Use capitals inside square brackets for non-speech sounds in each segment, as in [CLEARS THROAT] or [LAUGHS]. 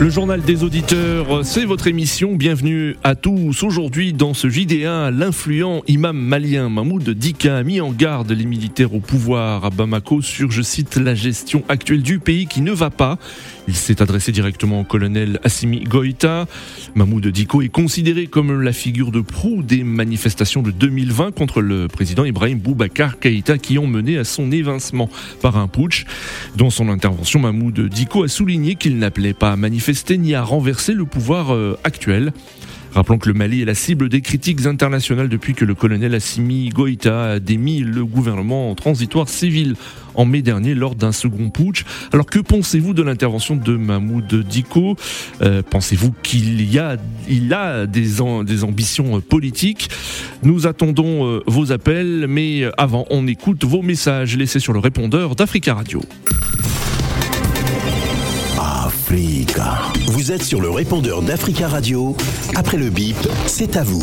Le journal des auditeurs, c'est votre émission. Bienvenue à tous. Aujourd'hui, dans ce JD1, l'influent imam malien Mahmoud Dika a mis en garde les militaires au pouvoir à Bamako sur, je cite, la gestion actuelle du pays qui ne va pas. Il s'est adressé directement au colonel Assimi Goïta. Mahmoud Diko est considéré comme la figure de proue des manifestations de 2020 contre le président Ibrahim Boubacar Keïta qui ont mené à son évincement par un putsch. Dans son intervention, Mahmoud Diko a souligné qu'il n'appelait pas à manifester ni à renverser le pouvoir euh, actuel. Rappelons que le Mali est la cible des critiques internationales depuis que le colonel Assimi Goïta a démis le gouvernement transitoire civil en mai dernier lors d'un second putsch. Alors que pensez-vous de l'intervention de Mahmoud Diko euh, Pensez-vous qu'il y a, il a des, des ambitions politiques? Nous attendons euh, vos appels, mais avant, on écoute vos messages laissés sur le répondeur d'Africa Radio. Vous êtes sur le répondeur d'Africa Radio. Après le bip, c'est à vous.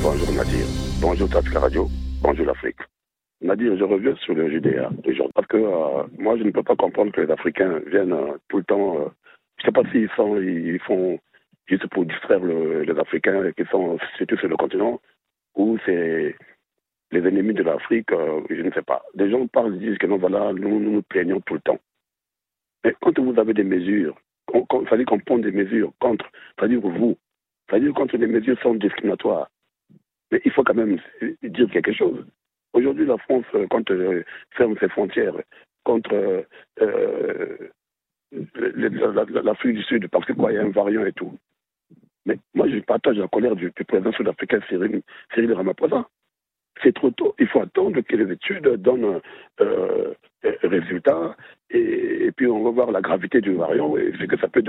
Bonjour Nadir. Bonjour Africa Radio. Bonjour l'Afrique. Nadir, je reviens sur le JDA aujourd'hui parce que euh, moi je ne peux pas comprendre que les Africains viennent euh, tout le temps. Euh, je ne sais pas s'ils sont, ils font juste pour distraire le, les Africains qui sont situés sur le continent ou c'est les ennemis de l'Afrique, je ne sais pas. Des gens parlent, disent que non, voilà, nous nous plaignons tout le temps. Mais quand vous avez des mesures, il fallait qu'on prenne des mesures contre, c'est-à-dire vous, c'est-à-dire contre les mesures sont discriminatoires. Mais il faut quand même dire quelque chose. Aujourd'hui, la France, quand elle ferme ses frontières contre euh, l'Afrique du Sud, parce que quoi, il y a un variant et tout. Mais moi, je partage la colère du, président sud-africain Cyril, Cyril Ramaphosa c'est trop tôt. Il faut attendre que les études donnent euh, résultats et, puis on va voir la gravité du variant et ce que ça peut,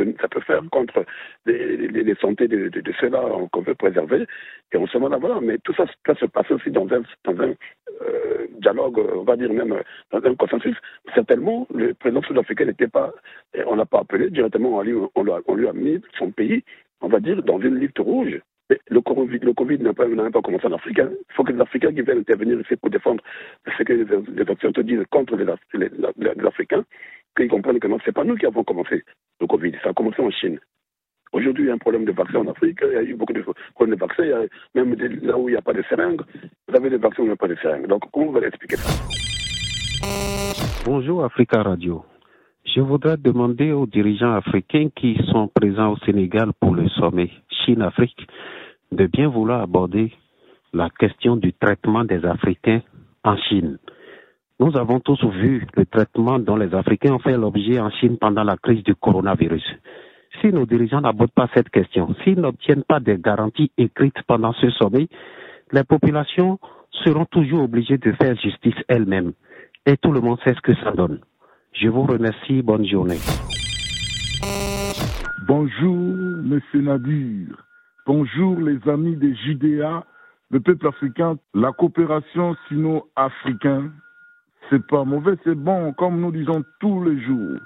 faire contre les, les, santé de, ceux-là qu'on veut préserver. Et on se demande, voilà, mais tout ça, ça se passe aussi dans un, dans un euh, dialogue, on va dire même dans un consensus. Certainement, le président sud-africain n'était pas, on l'a pas appelé directement, on lui, on, on lui a mis son pays, on va dire, dans une liste rouge. Le Covid, le COVID n'a pas, pas, commencé en Afrique. Hein. Il faut que les Africains qui viennent intervenir ici pour défendre ce que les, les Occidentaux disent contre les, Africains, qu'ils comprennent que non, ce n'est pas nous qui avons commencé le Covid. Ça a commencé en Chine. Aujourd'hui, il y a un problème de vaccins en Afrique. Il y a eu beaucoup de problèmes de vaccins. Même là où il n'y a pas de seringues. Vous avez des vaccins a pas de seringues. Donc, comment vous allez expliquer ça? Bonjour Africa Radio. Je voudrais demander aux dirigeants africains qui sont présents au Sénégal pour le sommet Chine-Afrique de bien vouloir aborder la question du traitement des Africains en Chine. Nous avons tous vu le traitement dont les Africains ont fait l'objet en Chine pendant la crise du coronavirus. Si nos dirigeants n'abordent pas cette question, s'ils n'obtiennent pas des garanties écrites pendant ce sommet, les populations seront toujours obligées de faire justice elles-mêmes. Et tout le monde sait ce que ça donne. Je vous remercie. Bonne journée. Bonjour, Monsieur Nadir. Bonjour, les amis des Judéa, le peuple africain. La coopération sino-africaine, c'est pas mauvais, c'est bon, comme nous disons tous les jours.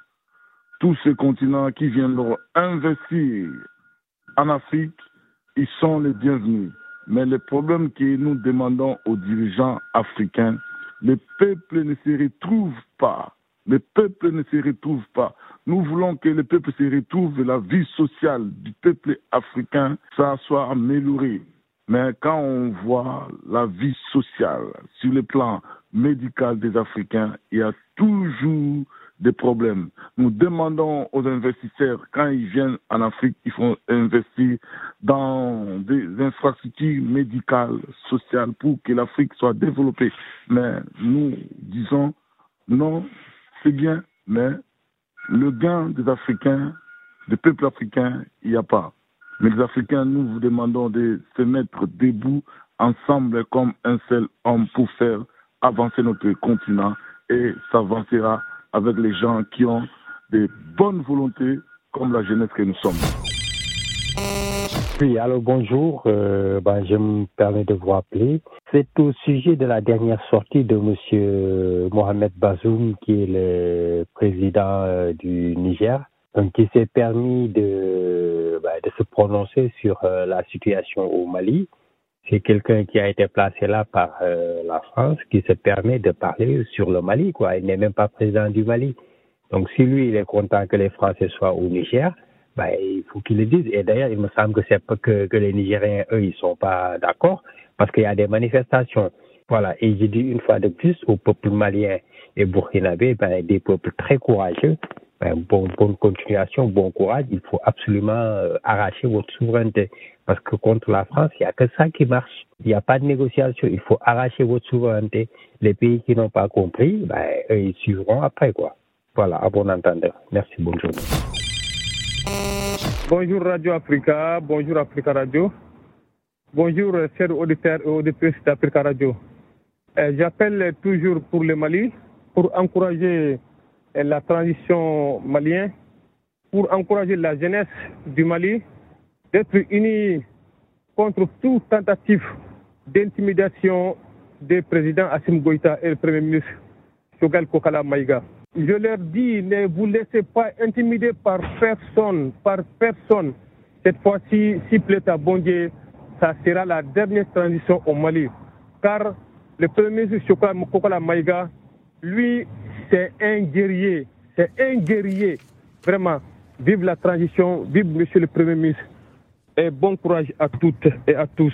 Tous ces continents qui viendront investir en Afrique, ils sont les bienvenus. Mais le problème que nous demandons aux dirigeants africains, les peuples ne se retrouvent pas les peuples ne se retrouvent pas. Nous voulons que les peuples se retrouvent, la vie sociale du peuple africain, ça soit amélioré. Mais quand on voit la vie sociale sur le plan médical des Africains, il y a toujours des problèmes. Nous demandons aux investisseurs, quand ils viennent en Afrique, ils font investir dans des infrastructures médicales, sociales, pour que l'Afrique soit développée. Mais nous disons non, c'est bien, mais le gain des Africains, des peuples africains, il n'y a pas. Mais les Africains, nous vous demandons de se mettre debout ensemble comme un seul homme pour faire avancer notre continent et s'avancera avec les gens qui ont des bonnes volontés comme la jeunesse que nous sommes. Oui, alors bonjour, euh, ben, je me permets de vous appeler. C'est au sujet de la dernière sortie de M. Mohamed Bazoum, qui est le président euh, du Niger, donc, qui s'est permis de, ben, de se prononcer sur euh, la situation au Mali. c'est quelqu'un qui a été placé là par la France qui se permet de parler sur le Mali. Il n'est même pas président du Mali. Donc, si lui, il est content que les Français soient au Niger, ben, il faut qu'il le dise. Et d'ailleurs, il me semble que c'est pas que, que les Nigériens, eux, ils sont pas d'accord parce qu'il y a des manifestations. Voilà. Et j'ai dit une fois de plus au peuple malien et burkinabé, ben, des peuples très courageux, ben, bon, bonne continuation, bon courage. Il faut absolument euh, arracher votre souveraineté. Parce que contre la France, il n'y a que ça qui marche. Il n'y a pas de négociation. Il faut arracher votre souveraineté. Les pays qui n'ont pas compris, ben, eux, ils suivront après, quoi. Voilà, à bon entendeur. Merci, bonne journée. Bonjour Radio Africa, bonjour Africa Radio. Bonjour chers auditeurs et auditrices d'Africa Radio. Euh, J'appelle toujours pour le Mali, pour encourager euh, la transition malienne, pour encourager la jeunesse du Mali d'être unis contre toute tentative d'intimidation des présidents Assim Goïta et le Premier ministre Shogal Kokala Maïga. Je leur dis, ne vous laissez pas intimider par personne, par personne. Cette fois-ci, si plaît à bon ça sera la dernière transition au Mali. Car le Premier ministre Kokala Maïga, lui, c'est un guerrier. C'est un guerrier. Vraiment, vive la transition, vive Monsieur le Premier ministre. Et bon courage à toutes et à tous.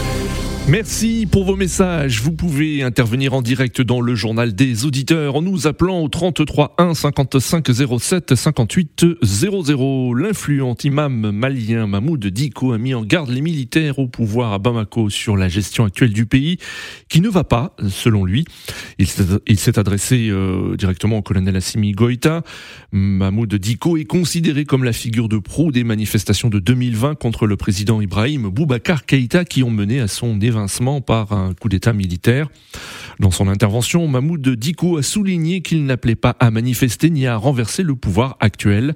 Merci pour vos messages. Vous pouvez intervenir en direct dans le journal des auditeurs en nous appelant au 33 1 55 07 58 00. L'influent imam malien Mahmoud Diko a mis en garde les militaires au pouvoir à Bamako sur la gestion actuelle du pays qui ne va pas, selon lui. Il s'est adressé euh, directement au colonel Assimi Goïta. Mahmoud Diko est considéré comme la figure de proue des manifestations de 2020 contre le président Ibrahim Boubacar Keïta qui ont mené à son par un coup d'État militaire. Dans son intervention, Mahmoud Diko a souligné qu'il n'appelait pas à manifester ni à renverser le pouvoir actuel.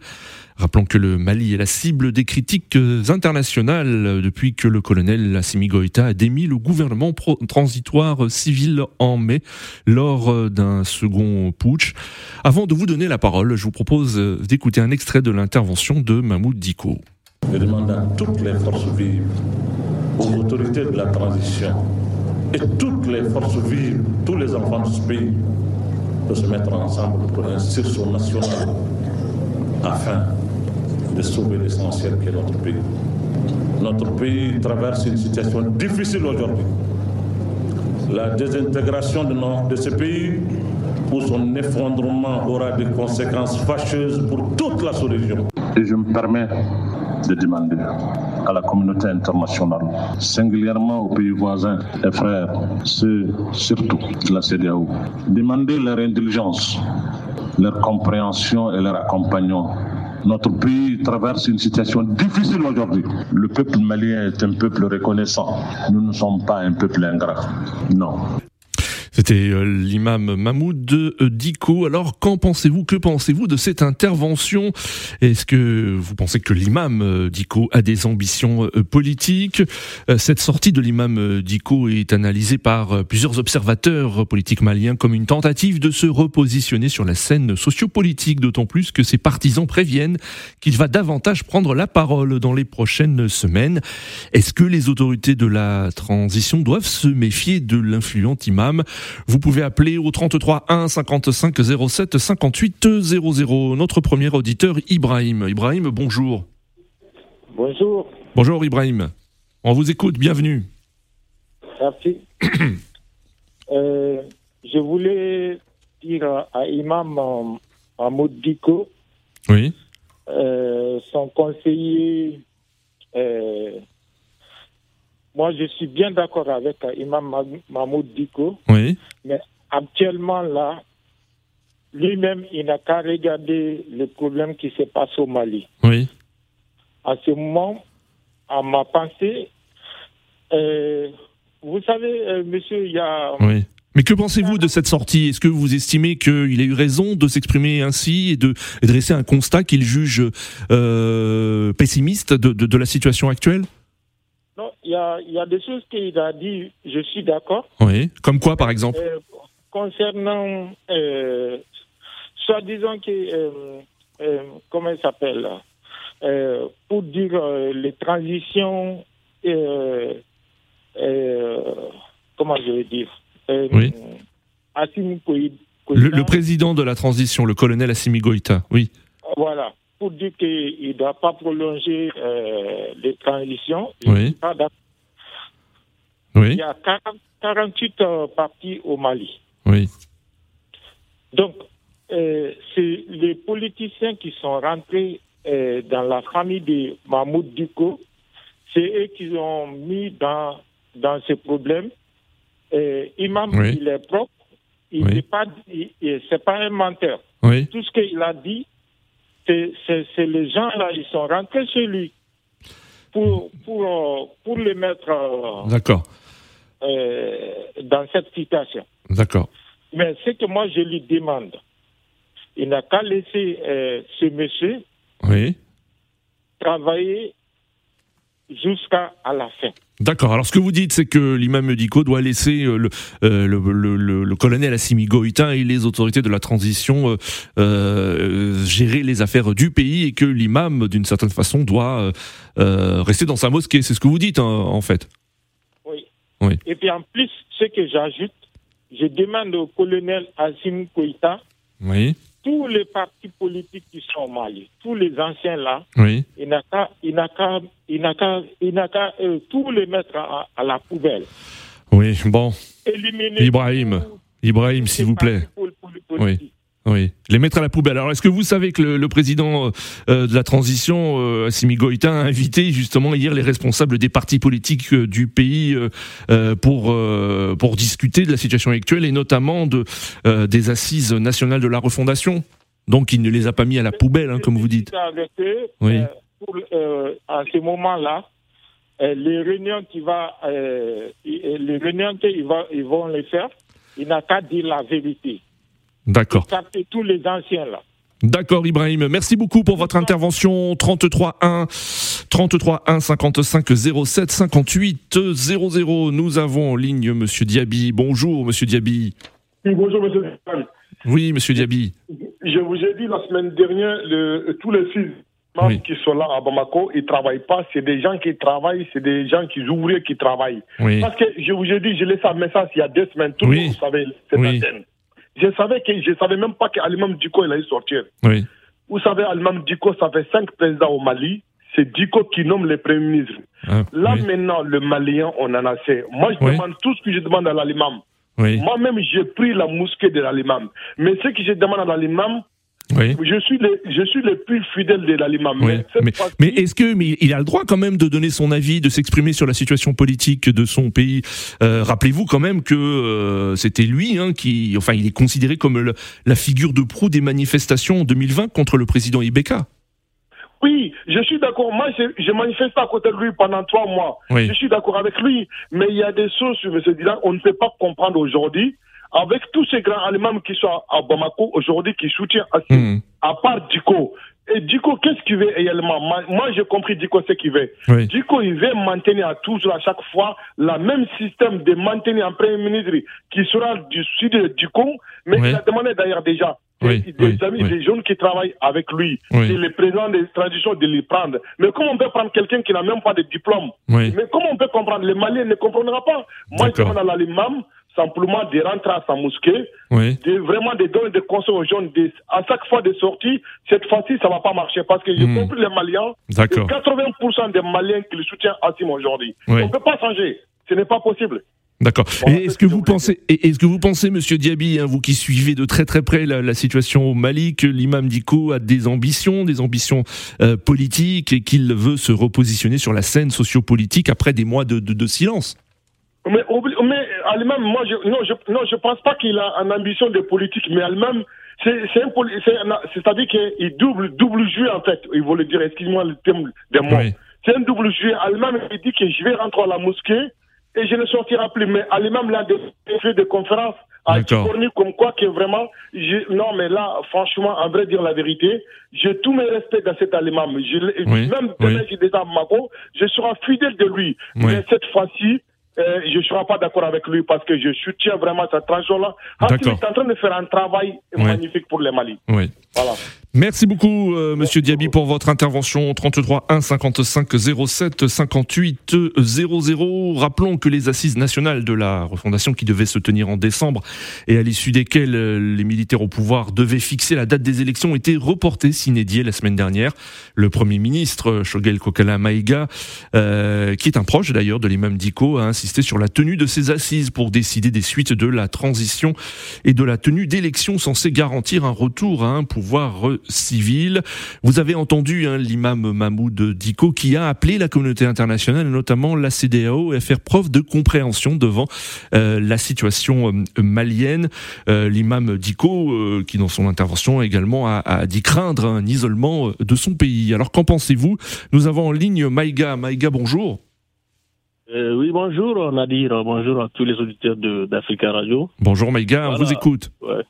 Rappelons que le Mali est la cible des critiques internationales depuis que le colonel Assimi Goïta a démis le gouvernement transitoire civil en mai lors d'un second putsch. Avant de vous donner la parole, je vous propose d'écouter un extrait de l'intervention de Mahmoud Diko. Je demande à toutes les forces vives aux autorités de la transition et toutes les forces vives, tous les enfants de ce pays, de se mettre ensemble pour un sursaut national afin de sauver l'essentiel qui est notre pays. Notre pays traverse une situation difficile aujourd'hui. La désintégration de, de ce pays ou son effondrement aura des conséquences fâcheuses pour toute la sous-région. Et je me permets de demander à la communauté internationale, singulièrement aux pays voisins et frères, ceux surtout de la CDAO, demander leur indulgence, leur compréhension et leur accompagnement. Notre pays traverse une situation difficile aujourd'hui. Le peuple malien est un peuple reconnaissant. Nous ne sommes pas un peuple ingrat. Non. C'était l'imam Mahmoud Diko. Alors, qu'en pensez-vous Que pensez-vous de cette intervention? Est-ce que vous pensez que l'imam Diko a des ambitions politiques? Cette sortie de l'imam Diko est analysée par plusieurs observateurs politiques maliens comme une tentative de se repositionner sur la scène sociopolitique, d'autant plus que ses partisans préviennent qu'il va davantage prendre la parole dans les prochaines semaines. Est-ce que les autorités de la transition doivent se méfier de l'influent imam? Vous pouvez appeler au 33 1 55 07 58 00. Notre premier auditeur, Ibrahim. Ibrahim, bonjour. Bonjour. Bonjour Ibrahim. On vous écoute, bienvenue. Merci. [CLEARS THROAT] euh, je voulais dire à Imam Mahmoud Diko, oui. euh, son conseiller euh, moi, je suis bien d'accord avec Imam Mahmoud Diko. Oui. Mais actuellement, là, lui-même, il n'a qu'à regarder le problème qui se passe au Mali. Oui. À ce moment, à ma pensée, euh, vous savez, euh, monsieur, il y a. Oui. Mais que pensez-vous de cette sortie? Est-ce que vous estimez qu'il a eu raison de s'exprimer ainsi et de dresser un constat qu'il juge euh, pessimiste de, de, de la situation actuelle? Il y a, y a, des choses qu'il a dit, je suis d'accord. Oui, comme quoi par exemple euh, Concernant, euh, soit disant que euh, euh, comment il s'appelle Pour dire les transitions, comment je vais dire Oui. Le, président de la transition, le colonel Assimi Goïta, oui. Voilà, pour dire qu'il ne doit pas prolonger euh, les transitions. Oui. Oui, Il y a 40 48 euh, partis au Mali. oui, Donc, euh, c'est les politiciens qui sont rentrés euh, dans la famille de Mahmoud Duko. C'est eux qui ont mis dans, dans ce problème. Euh, Imam, Oui. il est propre. Il Oui. n'est pas, c'est pas un menteur. oui. Tout ce qu'il a dit, c'est, les gens là, ils sont rentrés chez lui pour, pour, euh, pour le mettre euh, D'accord, euh, dans cette situation. d'accord. Mais ce que moi je lui demande, il n'a qu'à laisser euh, ce monsieur Oui. travailler jusqu'à la fin. D'accord. Alors, ce que vous dites, c'est que l'imam Diko doit laisser euh, le, euh, le, le- le- colonel Assimi Goïta et les autorités de la transition euh, euh, gérer les affaires du pays et que l'imam, d'une certaine façon, doit rester dans sa mosquée. C'est ce que vous dites, hein, en fait. Oui. Oui. Et puis en plus, ce que j'ajoute, je demande au colonel Assim Koïta, Oui. Tous les partis politiques qui sont au Mali, tous les anciens là, Oui. il n'a qu'à, il n'a qu'à, il n'a qu'à, il n'a qu'à euh, tous les mettre à, à la poubelle. Oui. Bon. Éliminer Ibrahim. Ibrahim, s'il vous plaît. politiques. Oui, les mettre à la poubelle. Alors, est-ce que vous savez que le, le président euh, de la transition, euh, Assimi Goïta, a invité justement hier les responsables des partis politiques euh, du pays euh, euh, pour euh, pour discuter de la situation actuelle et notamment de euh, des assises nationales de la refondation? Donc, il ne les a pas mis à la poubelle, hein, comme vous dites. Oui. euh, pour, euh, à ce moment-là, euh, les réunions qui va, euh, les réunions qu'ils vont les faire, il n'a qu'à dire la vérité. D'accord. Tous les anciens là. D'accord, Ibrahim. Merci beaucoup pour votre intervention. 33 1 33 1 55 07 58 00. Nous avons en ligne Monsieur Diaby. Bonjour, Monsieur Diaby. Oui, bonjour, monsieur. Stéphane. Oui, Monsieur Diaby. Je vous ai dit la semaine dernière, le- tous les fils Oui. qui sont là à Bamako, ils ne travaillent pas. C'est des gens qui travaillent, c'est des gens qui ouvriers qui travaillent. Oui. Parce que je vous ai dit, je laissé un message il y a deux semaines. Tout Oui. le monde savait cette Oui. antenne. Je savais que je savais même pas qu'Alimam Diko il allait sortir. Oui. Vous savez, Alimam Diko, ça fait cinq présidents au Mali. C'est Diko qui nomme les premiers ministres. Ah, Là, oui. maintenant, le Malien, on en a assez. Moi, je Oui. demande tout ce que je demande à l'Alimam. Moi-même, j'ai pris la mosquée de l'Alimam. Mais ce que je demande à l'Alimam, Oui. je suis le, je suis le plus fidèle de l'Alimam. Oui. Mais Mais, est-ce que mais il a le droit quand même de donner son avis, de s'exprimer sur la situation politique de son pays? Euh, Rappelez-vous quand même que euh, c'était lui hein, qui, enfin, il est considéré comme le- la figure de proue des manifestations en 2020 contre le président Ibeka. Oui, je suis d'accord. Moi, je, je manifeste à côté de lui pendant trois mois. Oui. Je suis d'accord avec lui. Mais il y a des choses, M. Dylan, on ne peut pas comprendre aujourd'hui. Avec tous ces grands Allemands qui sont à Bamako aujourd'hui, qui soutiennent Mhm. à part Diko. Et Diko, qu'est-ce qu'il veut réellement? Moi, moi, j'ai compris Diko ce qu'il veut. Oui. Diko, il veut maintenir à toujours, à chaque fois, le même système de maintenir un premier ministre qui sera du sud de Diko. Mais Oui. il a demandé d'ailleurs déjà Oui, des amis, oui. des jeunes qui travaillent avec lui, Oui. c'est le président des transitions de les prendre. Mais comment on peut prendre quelqu'un qui n'a même pas de diplôme. Mais comment on peut comprendre? Les Maliens ne comprendront pas. Moi, je demande à l'imam simplement de rentrer à sa mosquée, de vraiment de donner des conseils aux jeunes. de- à chaque fois de sortie, cette fois-ci, ça va pas marcher parce que j'ai Hmm. compris les Maliens. D'accord. c'est 80% des Maliens qui le soutiennent Assim aujourd'hui. On ne peut pas changer. Ce n'est pas possible. D'accord. Est-ce que vous pensez, est-ce que vous pensez, Monsieur Diaby, hein, vous qui suivez de très très près la, la situation au Mali, que l'imam Diko a des ambitions, des ambitions euh, politiques, et qu'il veut se repositionner sur la scène sociopolitique après des mois de, de- de silence? Mais, Allemand, moi, je, non, je, non, je pense pas qu'il a une ambition de politique, mais un- c'est-à-dire qu'il double, double jeu, en fait. Il voulait dire, excuse-moi le terme des mots. Oui. C'est un double jeu. Allemand, il dit que je vais rentrer à la mosquée et je ne sortirai plus. Mais Allemand, là, a fait des conférences à D'accord. Ticorni comme quoi que vraiment, je- non, mais là, franchement, en vrai dire la vérité, j'ai tous mes respects dans cet Allemand. Je, Oui, Même oui. demain, j'ai déjà à Mako, je serai fidèle de lui. Oui. Mais cette fois-ci, euh, je ne serai pas d'accord avec lui parce que je soutiens vraiment cette transition-là. Il est en train de faire un travail magnifique pour le Mali. Voilà. Merci beaucoup, euh, Monsieur Diaby, pour votre intervention. 33 1 55 07 58 00. Rappelons que les assises nationales de la refondation qui devaient se tenir en décembre et à l'issue desquelles euh, les militaires au pouvoir devaient fixer la date des élections étaient reportées s'inédiées la semaine dernière. Le Premier ministre, Shogel Kokala Maïga, euh, qui est un proche d'ailleurs de l'imam Diko, a sur la tenue de ces assises pour décider des suites de la transition et de la tenue d'élections censées garantir un retour à un pouvoir civile. Vous avez entendu hein, l'imam Mahmoud Diko qui a appelé la communauté internationale, notamment la CDAO, à faire preuve de compréhension devant euh, la situation euh, malienne. Euh, l'imam Diko, qui dans son intervention également a, a dit craindre un isolement de son pays. Alors qu'en pensez-vous? Nous avons en ligne Maïga. Maïga, bonjour. Oui, bonjour Nadir, bonjour à tous les auditeurs d'Africa Radio. Bonjour Maïga, on vous écoute. Ouais.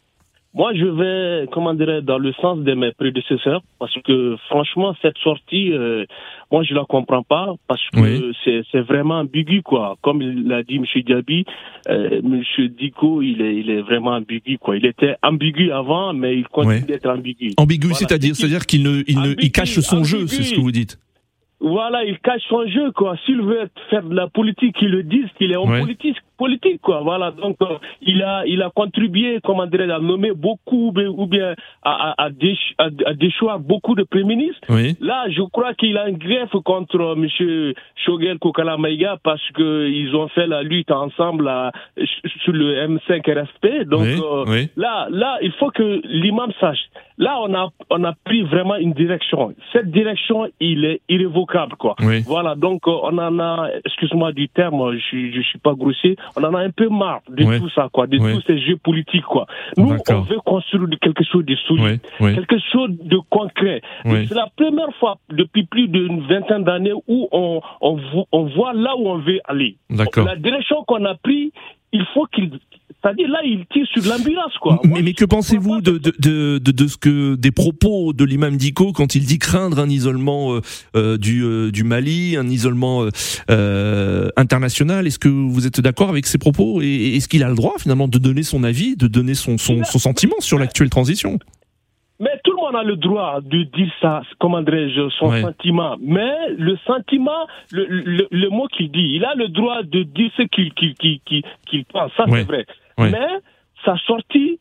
Moi, je vais, comment dirais dans le sens de mes prédécesseurs, parce que franchement, cette sortie, euh, moi, je la comprends pas, parce que c'est vraiment ambigu, quoi. Comme l'a dit M. Diaby, euh, M. Diko, il est, il est vraiment ambigu, quoi. Il était ambigu avant, mais il continue d'être ambigu. Ambigu, c'est-à-dire, c'est-à-dire qu'il ne, il ne, il cache son jeu, c'est ce que vous dites. Voilà, il cache son jeu, quoi. S'il veut faire de la politique, qu'il le dise qu'il est homme politique, politique, quoi. Voilà. Donc, euh, il a, il a contribué, comment à nommer beaucoup, ou bien à, à, à, déchoir beaucoup de premiers ministres. Là, je crois qu'il a un greffe contre euh, M. Shogel Kokala Maïga parce que ils ont fait la lutte ensemble sur le M5 RFP. Donc, euh, là, là, il faut que l'imam sache. Là, on a, on a pris vraiment une direction. Cette direction, il est irrévocable, quoi. Voilà. Donc, on en a, excuse-moi du terme, je, je suis pas grossier, on en a un peu marre de tout ça, quoi, de tous ces jeux politiques, quoi. Nous, on veut construire quelque chose de solide, quelque chose de concret. C'est la première fois depuis plus d'une vingtaine d'années où on, on, on voit là où on veut aller. La direction qu'on a prise, il faut qu'il c'est-à-dire là, il tire sur l'ambulance, quoi. Mais, mais que pensez-vous de, de, de, de, ce que des propos de l'imam Diko quand il dit craindre un isolement euh, euh, du, euh, du Mali, un isolement international? Est-ce que vous êtes d'accord avec ces propos? Et est-ce qu'il a le droit finalement de donner son avis, de donner son, son, son sentiment sur l'actuelle transition? Mais tout le monde a le droit de dire ça, comment dirais-je, son sentiment. Mais le sentiment, le, le, le mot qu'il dit, il a le droit de dire ce qu'il qu'il qu'il qu'il pense, ça c'est vrai. Mais sa sortie,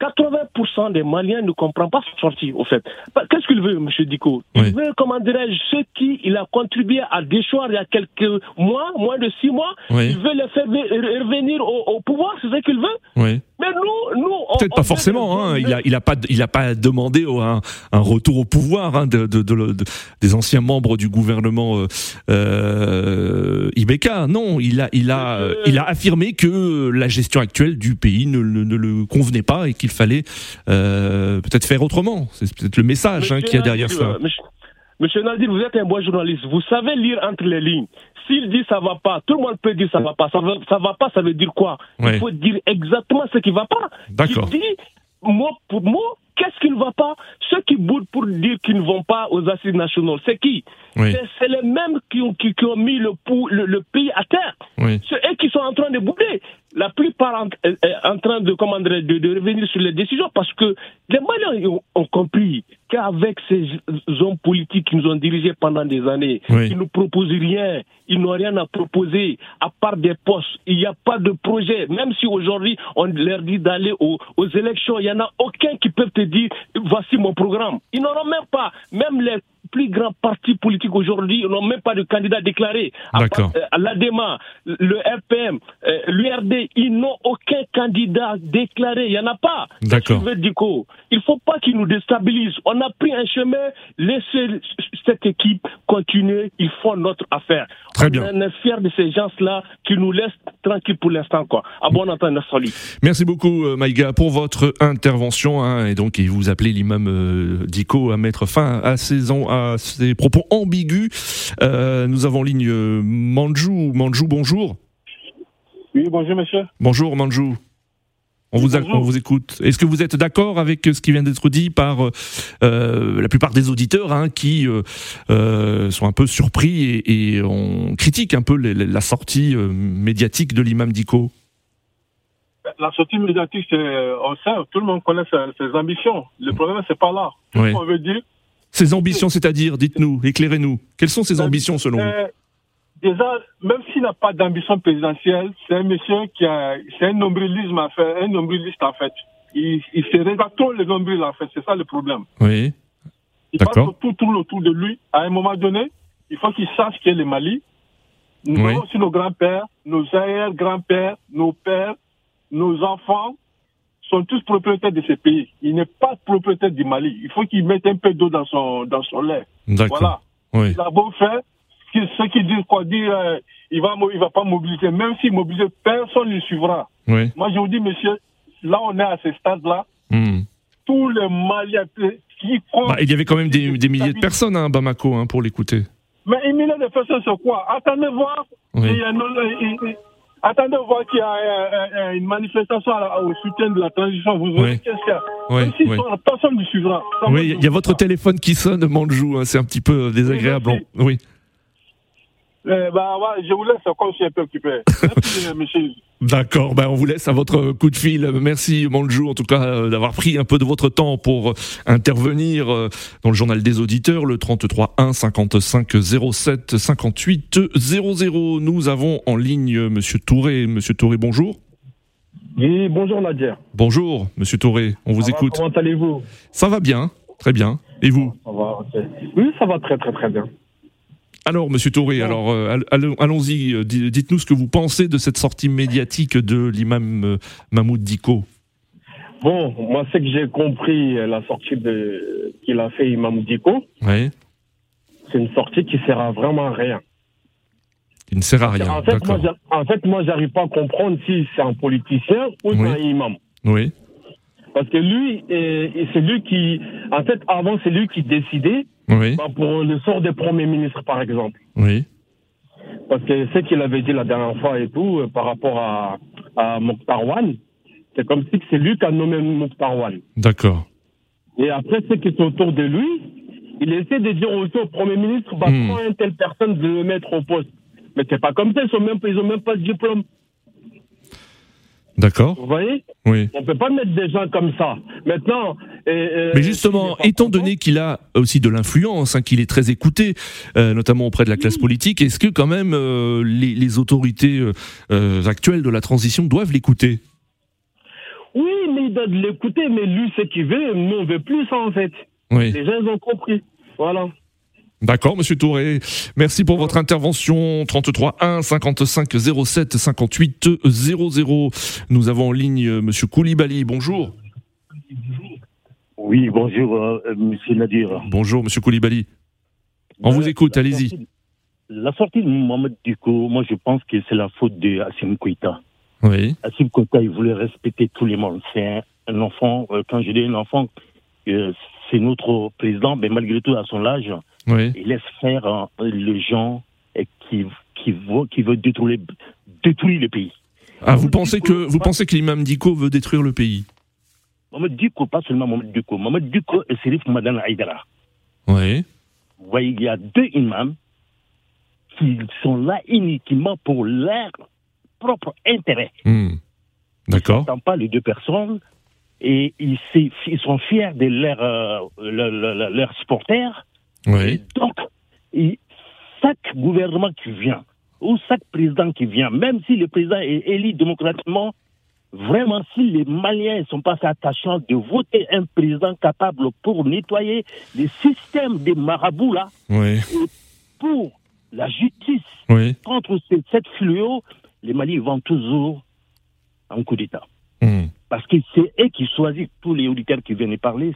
80% des Maliens ne comprennent pas sa sortie, au fait. Qu'est-ce qu'il veut, M. Diko Il veut, comment dirais-je, ceux qui il a contribué à déchoir il y a quelques mois, moins de six mois, il veut les faire revenir au, au pouvoir, c'est ce qu'il veut? Oui. Mais nous, nous peut-être pas forcément. Hein. Il a, il a pas, il a pas demandé un, un retour au pouvoir hein, de, de, de, des anciens membres du gouvernement euh, euh, Ibeka. Non, il a, il a, euh, il a affirmé que la gestion actuelle du pays ne, ne, le convenait pas et qu'il fallait euh, peut-être faire autrement. C'est peut-être le message hein, qui a derrière ça. Monsieur Nadir, vous êtes un bon journaliste. Vous savez lire entre les lignes. S'il dit ça va pas, tout le monde peut dire ça va pas. Ça va, ça va pas, ça veut dire quoi? Il faut dire exactement ce qui va pas. D'accord. Il dit mot pour mot qu'est-ce qui ne va pas? Ceux qui boudent pour dire qu'ils ne vont pas aux assises nationales, c'est qui? C'est les mêmes qui ont, qui, ont mis le, le, pays à terre. C'est eux qui sont en train de bouder. La plupart en, euh, en train de, de, de, revenir sur les décisions parce que les Maliens ont, ont compris qu'avec ces hommes politiques qui nous ont dirigés pendant des années, oui. ils ne proposent rien, ils n'ont rien à proposer à part des postes. Il n'y a pas de projet. Même si aujourd'hui on leur dit d'aller aux, aux, élections, il n'y en a aucun qui peut te dire voici mon programme. Ils n'auront même pas, même les plus grands partis politiques aujourd'hui n'ont même pas de candidat déclaré. D'accord. Euh, L'ADEMA, le RPM, euh, l'URD, ils n'ont aucun candidat déclaré. Il n'y en a pas. D'accord. Il ne faut pas qu'ils nous déstabilisent. On a pris un chemin, laissez cette équipe continuer. Ils font notre affaire. Très bien. On est fiers de ces gens-là qui nous laissent tranquilles pour l'instant. Quoi. À bon entendeur, salut. Merci beaucoup, euh, Maïga, pour votre intervention. Hein, et donc, vous appelez l'imam euh, Diko à mettre fin à ces, à ces propos ambigus. Euh, nous avons en ligne euh, Manjou. Manjou, bonjour. Oui, bonjour, monsieur. Bonjour, Manjou. On vous, on vous écoute. Est-ce que vous êtes d'accord avec ce qui vient d'être dit par euh, la plupart des auditeurs hein, qui euh, sont un peu surpris et, et, on critique un peu la sortie médiatique de l'imam Diko La sortie médiatique, on sait, tout le monde connaît ses, ambitions. Le problème, c'est pas là. Oui. On veut dire. Ses ambitions, c'est-à-dire, dites-nous, éclairez-nous. Quelles sont ses ambitions selon vous déjà, même s'il n'a pas d'ambition présidentielle, c'est un monsieur qui a, c'est un nombrilisme à faire, un nombriliste en fait. Il, il se regarde tous les nombrils en fait, c'est ça le problème. Oui. Il passe tout tourne autour de lui. À un moment donné, il faut qu'il sache qu'est le Mali. Nous avons aussi nos grands-pères, nos arrière-grands-pères, nos pères, nos enfants sont tous propriétaires de ces pays. Il n'est pas propriétaire du Mali. Il faut qu'il mette un peu d'eau dans son, dans son lait. Voilà. Il a beau faire, ceux qui disent quoi dire, euh, il va il va pas mobiliser. Même s'il mobilise, personne ne le suivra. Moi, je vous dis, monsieur, là, on est à ce stade-là. Hmm. Tous les Maliens qui bah, Il y avait quand même des, milliers de personnes à Bamako hein, pour l'écouter. Mais un millier de personnes, c'est quoi? Attendez voir. Attendez voir qu'il y a une manifestation au soutien de la transition. Vous voyez qu'est-ce qu'il y a? Oui, Personne ne suivra. Oui, il y a votre téléphone qui sonne, Manjou. Hein, c'est un petit peu désagréable. Oui. Eh ben, je vous laisse comme je suis un peu occupé. Merci, monsieur. [LAUGHS] D'accord, ben on vous laisse à votre coup de fil. Merci Manjou en tout cas euh, d'avoir pris un peu de votre temps pour euh, intervenir euh, dans le journal des auditeurs, le 33 1 55 07 58 00. Nous avons en ligne Monsieur Touré. Monsieur Touré, bonjour. Oui, bonjour Nadia. Bonjour Monsieur Touré, on vous écoute. comment allez-vous? Ça va bien, très bien. Et vous? Ça va, Oui, ça va très très très bien. Alors, Monsieur Touré, alors euh, allons-y. Euh, dites-nous ce que vous pensez de cette sortie médiatique de l'imam euh, Mahmoud Diko. Bon, moi, ce que j'ai compris, la sortie qu'il a fait Imam Diko, oui. c'est une sortie qui sert à vraiment rien. Il ne sert à rien. En fait, moi, en fait, moi, j'arrive pas à comprendre si c'est un politicien ou un imam. Oui. Parce que lui, c'est lui qui, en fait, avant, c'est lui qui décidait oui. Bah, pour le sort des premiers ministres, par exemple. Oui. Parce que ce qu'il avait dit la dernière fois et tout, euh, par rapport à, à Mokhtarwan, c'est comme si c'est lui qui a nommé Mokhtarwan. D'accord. Et après, ceux qui sont autour de lui, il essaie de dire aussi au Premier ministre, bah, hmm. prends une telle personne de le mettre au poste. Mais c'est pas comme ça, ils n'ont même, ont même pas de diplôme. D'accord. Vous voyez Oui. On ne peut pas mettre des gens comme ça. Maintenant. Mais justement, étant donné qu'il a aussi de l'influence, hein, qu'il est très écouté, euh, notamment auprès de la classe politique, est-ce que quand même euh, les, autorités euh, actuelles de la transition doivent l'écouter? Oui, mais ils doivent l'écouter, mais lui, ce qu'il veut, nous, on veut plus ça en fait. Oui. Les gens ont compris. Voilà. D'accord, Monsieur Touré. Merci pour votre intervention. 33 1 55 07 58 00. Nous avons en ligne euh, Monsieur Koulibaly. Bonjour. Oui, bonjour, euh, Monsieur Nadir. Bonjour, Monsieur Koulibaly. On vous écoute, allez-y. La sortie de Mohamed Duko, moi je pense que c'est la faute de Assim Koïta. Oui. Assim Koïta, il voulait respecter tout le monde. C'est un, enfant, euh, quand je dis un enfant, c'est notre président, mais malgré tout, à son âge, il laisse faire hein, les gens qui, qui, veut, qui veut détruire, détruire le pays. Ah, vous pensez que, vous pensez que l'imam Diko veut détruire le pays? Mohamed Diko, pas seulement Mohamed Diko. Mohamed Diko et Serif Madame Aïdara. Oui. Vous voyez, il y a deux imams qui sont là uniquement pour leur propre intérêt. Hmm. D'accord. Ils pas les deux personnes et ils, ils sont fiers de leurs leur, leur, supporters. Oui. donc, chaque gouvernement qui vient, ou chaque président qui vient, même si le président est élu démocratiquement, vraiment, si les Maliens ne sont pas attachants de voter un président capable pour nettoyer les systèmes des marabouts là, oui. pour la justice contre cette fléau, les Maliens vont toujours en coup d'État. Hmm. Parce que c'est eux qui choisissent tous les auditeurs qui viennent parler.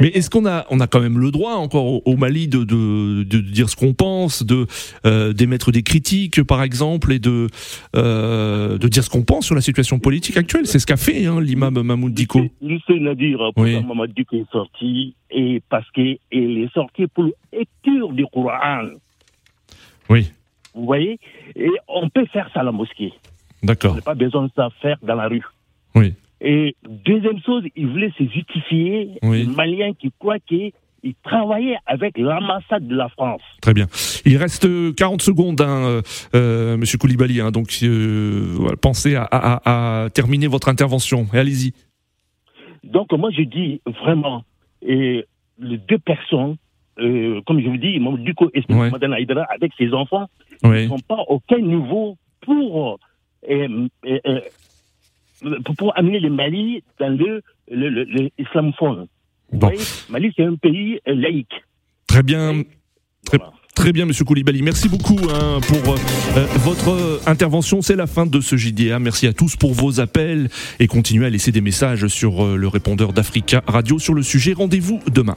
Mais est-ce qu'on a, on a quand même le droit encore au, Mali de, de, de, dire ce qu'on pense, de euh, d'émettre des critiques par exemple et de euh, de dire ce qu'on pense sur la situation politique actuelle? C'est ce qu'a fait hein, l'imam Mahmoud Diko. Lycée Nadir, oui. Mahmoud Diko est sorti et parce qu'il est sorti pour lecture du Coran. Oui. Vous voyez? Et on peut faire ça à la mosquée. D'accord. On n'a pas besoin de ça faire dans la rue. Oui. Et deuxième chose, il voulait se justifier, Oui. les Maliens qui croient qu'il travaillait avec l'ambassade de la France. Très bien. Il reste euh, 40 secondes, hein, euh, euh, Monsieur Koulibaly. hein, donc, euh, pensez à, à- à terminer votre intervention. Et allez-y. Donc moi je dis vraiment, et les deux personnes, euh, comme je vous dis, Duko et Ouais. Madame Aïdara, avec ses enfants, Ouais. ne sont pas au aucun niveau pour, euh, euh, euh, pour, pour amener le Mali dans le, le, le, le islamophone. Vous Bon. voyez, Mali c'est un pays euh, laïque. Très bien. Très, très bien, Monsieur Koulibaly. Merci beaucoup hein, pour euh, votre intervention. C'est la fin de ce JDA. Merci à tous pour vos appels et continuez à laisser des messages sur euh, le répondeur d'Africa Radio sur le sujet. Rendez-vous demain.